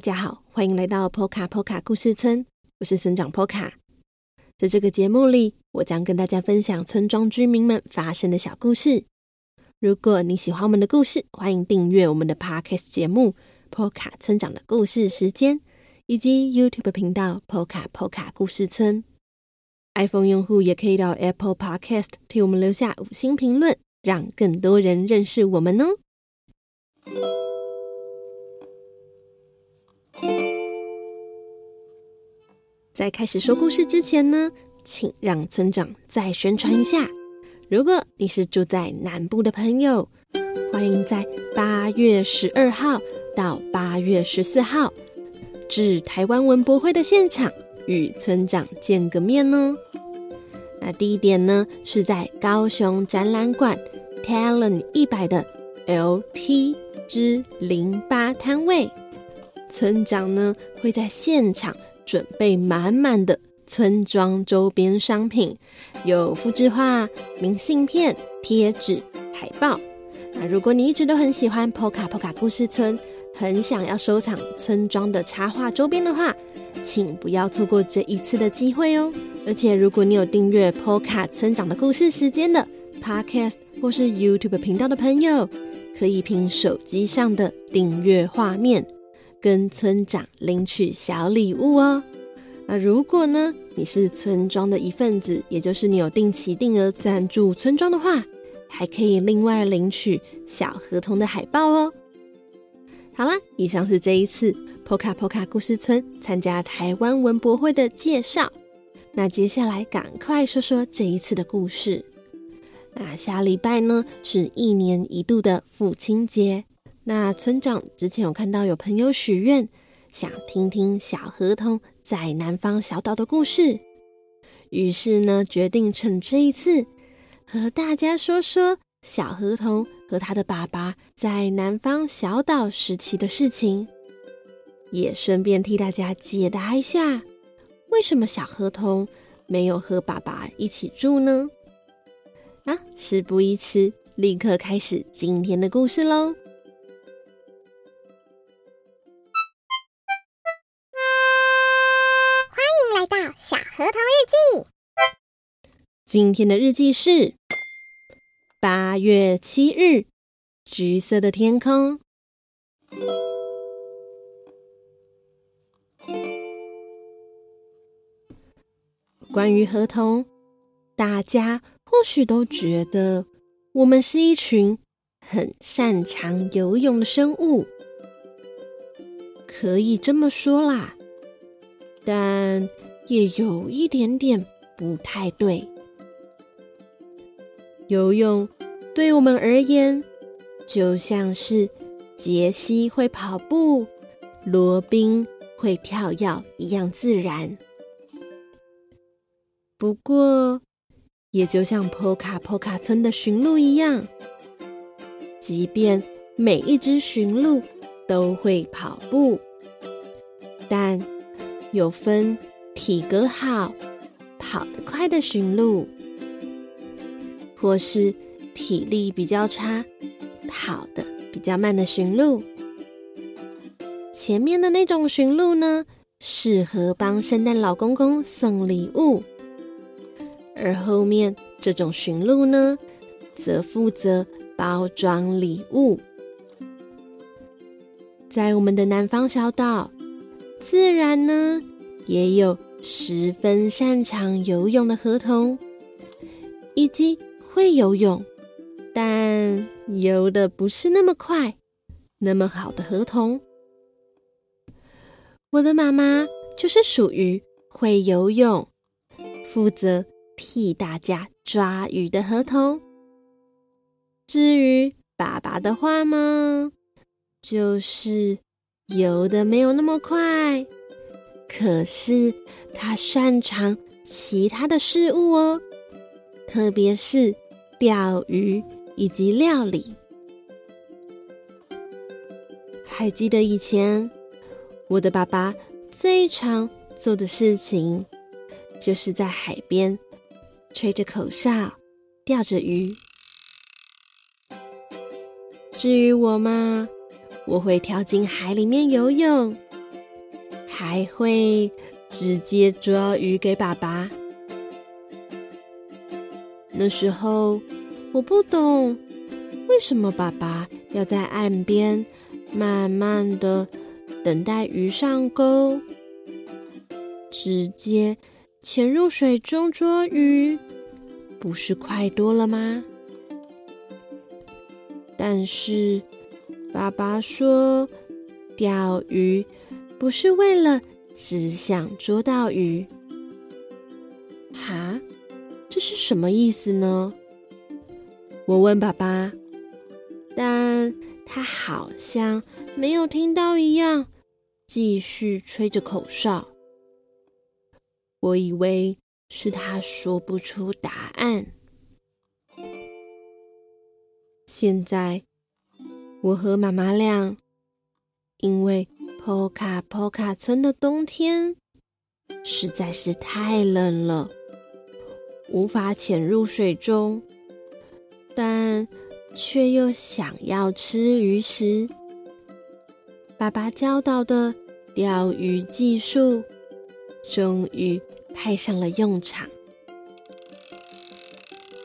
大家好，欢迎来到波卡波卡故事村，我是村长波卡。在这个节目里，我将跟大家分享村庄居民们发生的小故事。如果你喜欢我们的故事，欢迎订阅我们的 Podcast 节目《波卡村长的故事时间》，以及 YouTube 频道波卡波卡故事村。iPhone 用户也可以到 Apple Podcast 替我们留下五星评论，让更多人认识我们哦。在开始说故事之前呢，请让村长再宣传一下。如果你是住在南部的朋友，欢迎在八月十二号到八月十四号至台湾文博会的现场与村长见个面哦。那第一点呢，是在高雄展览馆 Talent 一百的 LT 之零八摊位，村长呢会在现场。准备满满的村庄周边商品，有复制画、明信片、贴纸、海报。那如果你一直都很喜欢波卡波卡故事村，很想要收藏村庄的插画周边的话，请不要错过这一次的机会哦。而且如果你有订阅 p o k a 村长的故事时间的 Podcast 或是 YouTube 频道的朋友，可以凭手机上的订阅画面。跟村长领取小礼物哦。那如果呢，你是村庄的一份子，也就是你有定期定额赞助村庄的话，还可以另外领取小合同的海报哦。好啦，以上是这一次波卡波卡故事村参加台湾文博会的介绍。那接下来赶快说说这一次的故事。那下礼拜呢，是一年一度的父亲节。那村长之前有看到有朋友许愿，想听听小河童在南方小岛的故事，于是呢，决定趁这一次和大家说说小河童和他的爸爸在南方小岛时期的事情，也顺便替大家解答一下，为什么小河童没有和爸爸一起住呢？啊，事不宜迟，立刻开始今天的故事喽！小河童日记，今天的日记是八月七日，橘色的天空。关于河童，大家或许都觉得我们是一群很擅长游泳的生物，可以这么说啦，但。也有一点点不太对。游泳对我们而言，就像是杰西会跑步、罗宾会跳跃一样自然。不过，也就像波卡波卡村的驯鹿一样，即便每一只驯鹿都会跑步，但有分。体格好、跑得快的驯鹿，或是体力比较差、跑得比较慢的驯鹿。前面的那种驯鹿呢，适合帮圣诞老公公送礼物；而后面这种驯鹿呢，则负责包装礼物。在我们的南方小岛，自然呢，也有。十分擅长游泳的河童，以及会游泳，但游得不是那么快、那么好的河童。我的妈妈就是属于会游泳、负责替大家抓鱼的河童。至于爸爸的话嘛，就是游得没有那么快。可是他擅长其他的事物哦，特别是钓鱼以及料理。还记得以前我的爸爸最常做的事情，就是在海边吹着口哨，钓着鱼。至于我嘛，我会跳进海里面游泳。还会直接捉鱼给爸爸。那时候我不懂，为什么爸爸要在岸边慢慢的等待鱼上钩，直接潜入水中捉鱼，不是快多了吗？但是爸爸说，钓鱼不是为了只想捉到鱼。哈？这是什么意思呢？我问爸爸，但他好像没有听到一样，继续吹着口哨。我以为是他说不出答案。现在，我和妈妈俩因为波卡波卡村的冬天实在是太冷了。无法潜入水中，但却又想要吃鱼时，爸爸教导的钓鱼技术终于派上了用场。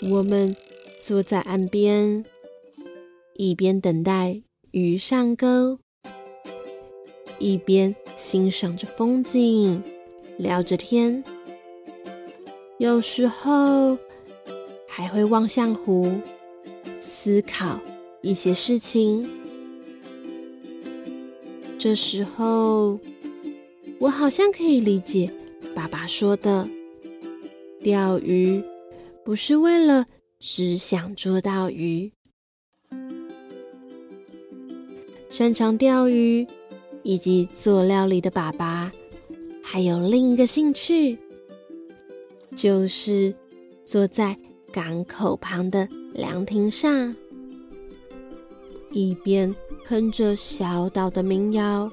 我们坐在岸边，一边等待鱼上钩，一边欣赏着风景，聊着天。有时候还会望向湖，思考一些事情。这时候，我好像可以理解爸爸说的：钓鱼不是为了只想捉到鱼。擅长钓鱼以及做料理的爸爸，还有另一个兴趣。就是坐在港口旁的凉亭上，一边哼着小岛的民谣，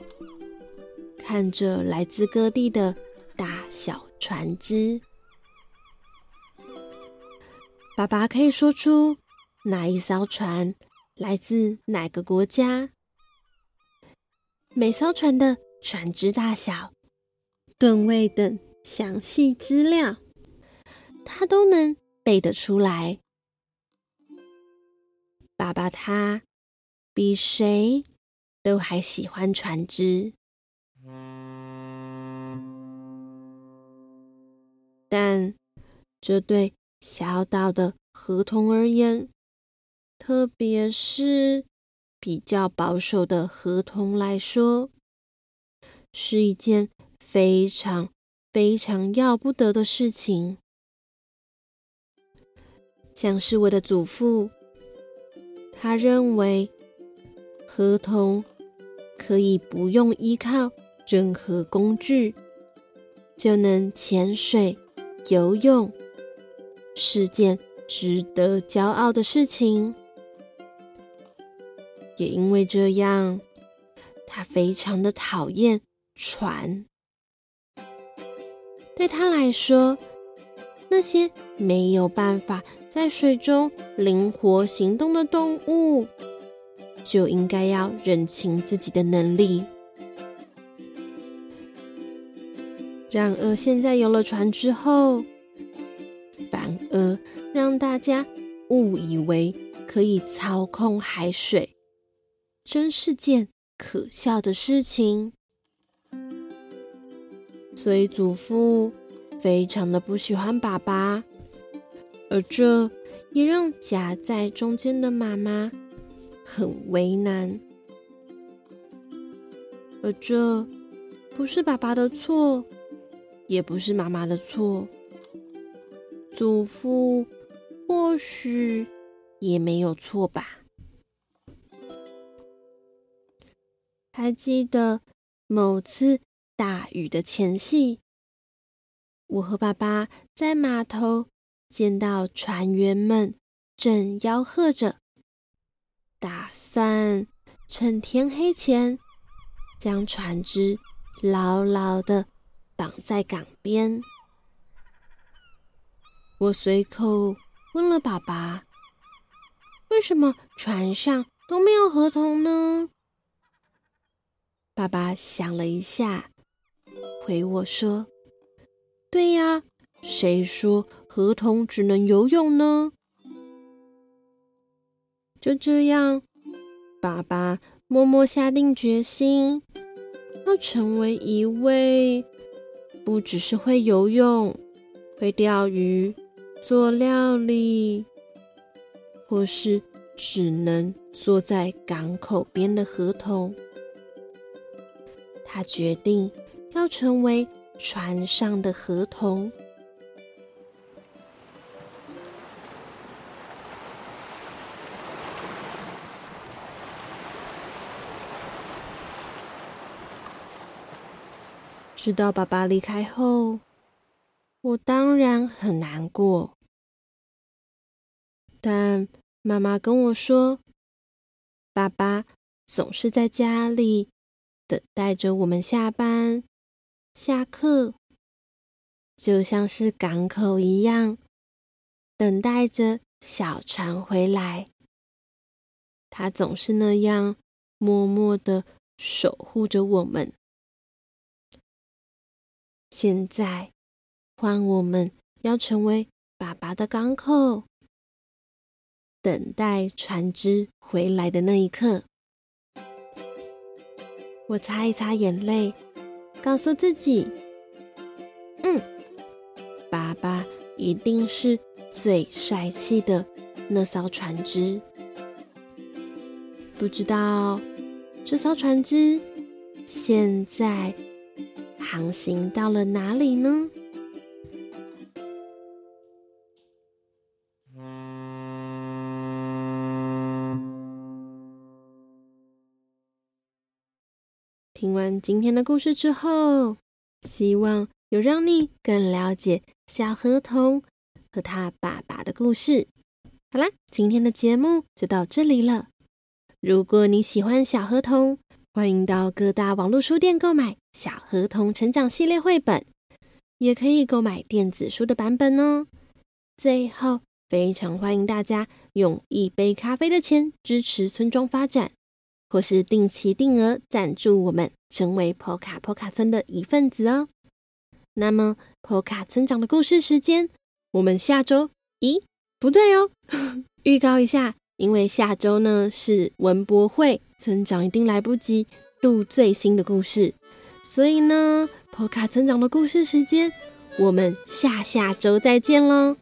看着来自各地的大小船只。爸爸可以说出哪一艘船来自哪个国家，每艘船的船只大小、吨位等详细资料。他都能背得出来。爸爸他比谁都还喜欢船只，但这对小岛的河童而言，特别是比较保守的河童来说，是一件非常非常要不得的事情。像是我的祖父，他认为河童可以不用依靠任何工具就能潜水游泳，是件值得骄傲的事情。也因为这样，他非常的讨厌船。对他来说，那些没有办法在水中灵活行动的动物，就应该要认清自己的能力。然而，现在有了船之后，反而让大家误以为可以操控海水，真是件可笑的事情。所以，祖父非常的不喜欢爸爸。而这也让夹在中间的妈妈很为难，而这不是爸爸的错，也不是妈妈的错，祖父或许也没有错吧？还记得某次大雨的前夕，我和爸爸在码头。见到船员们正吆喝着，打算趁天黑前将船只牢牢地绑在港边。我随口问了爸爸：“为什么船上都没有合同呢？”爸爸想了一下，回我说：“对呀，谁说河童只能游泳呢？”就这样，爸爸默默下定决心，要成为一位不只是会游泳、会钓鱼、做料理，或是只能坐在港口边的河童。他决定要成为船上的河童。知道爸爸离开后，我当然很难过。但妈妈跟我说，爸爸总是在家里。等待着我们下班、下课，就像是港口一样，等待着小船回来。他总是那样默默的守护着我们。现在换我们要成为爸爸的港口，等待船只回来的那一刻。我擦一擦眼泪，告诉自己：“嗯，爸爸一定是最帅气的那艘船只。不知道这艘船只现在航行到了哪里呢？”听完今天的故事之后，希望有让你更了解小河童和他爸爸的故事。好啦，今天的节目就到这里了。如果你喜欢小河童，欢迎到各大网络书店购买《小河童成长系列》绘本，也可以购买电子书的版本哦。最后，非常欢迎大家用一杯咖啡的钱支持村庄发展。或是定期定额赞助我们，成为 Poka Poka 村的一份子哦。那么 Poka 村长的故事时间，我们下周，咦，不对哦，预告一下，因为下周呢是文博会，村长一定来不及录最新的故事，所以呢，Poka 村长的故事时间，我们下下周再见喽。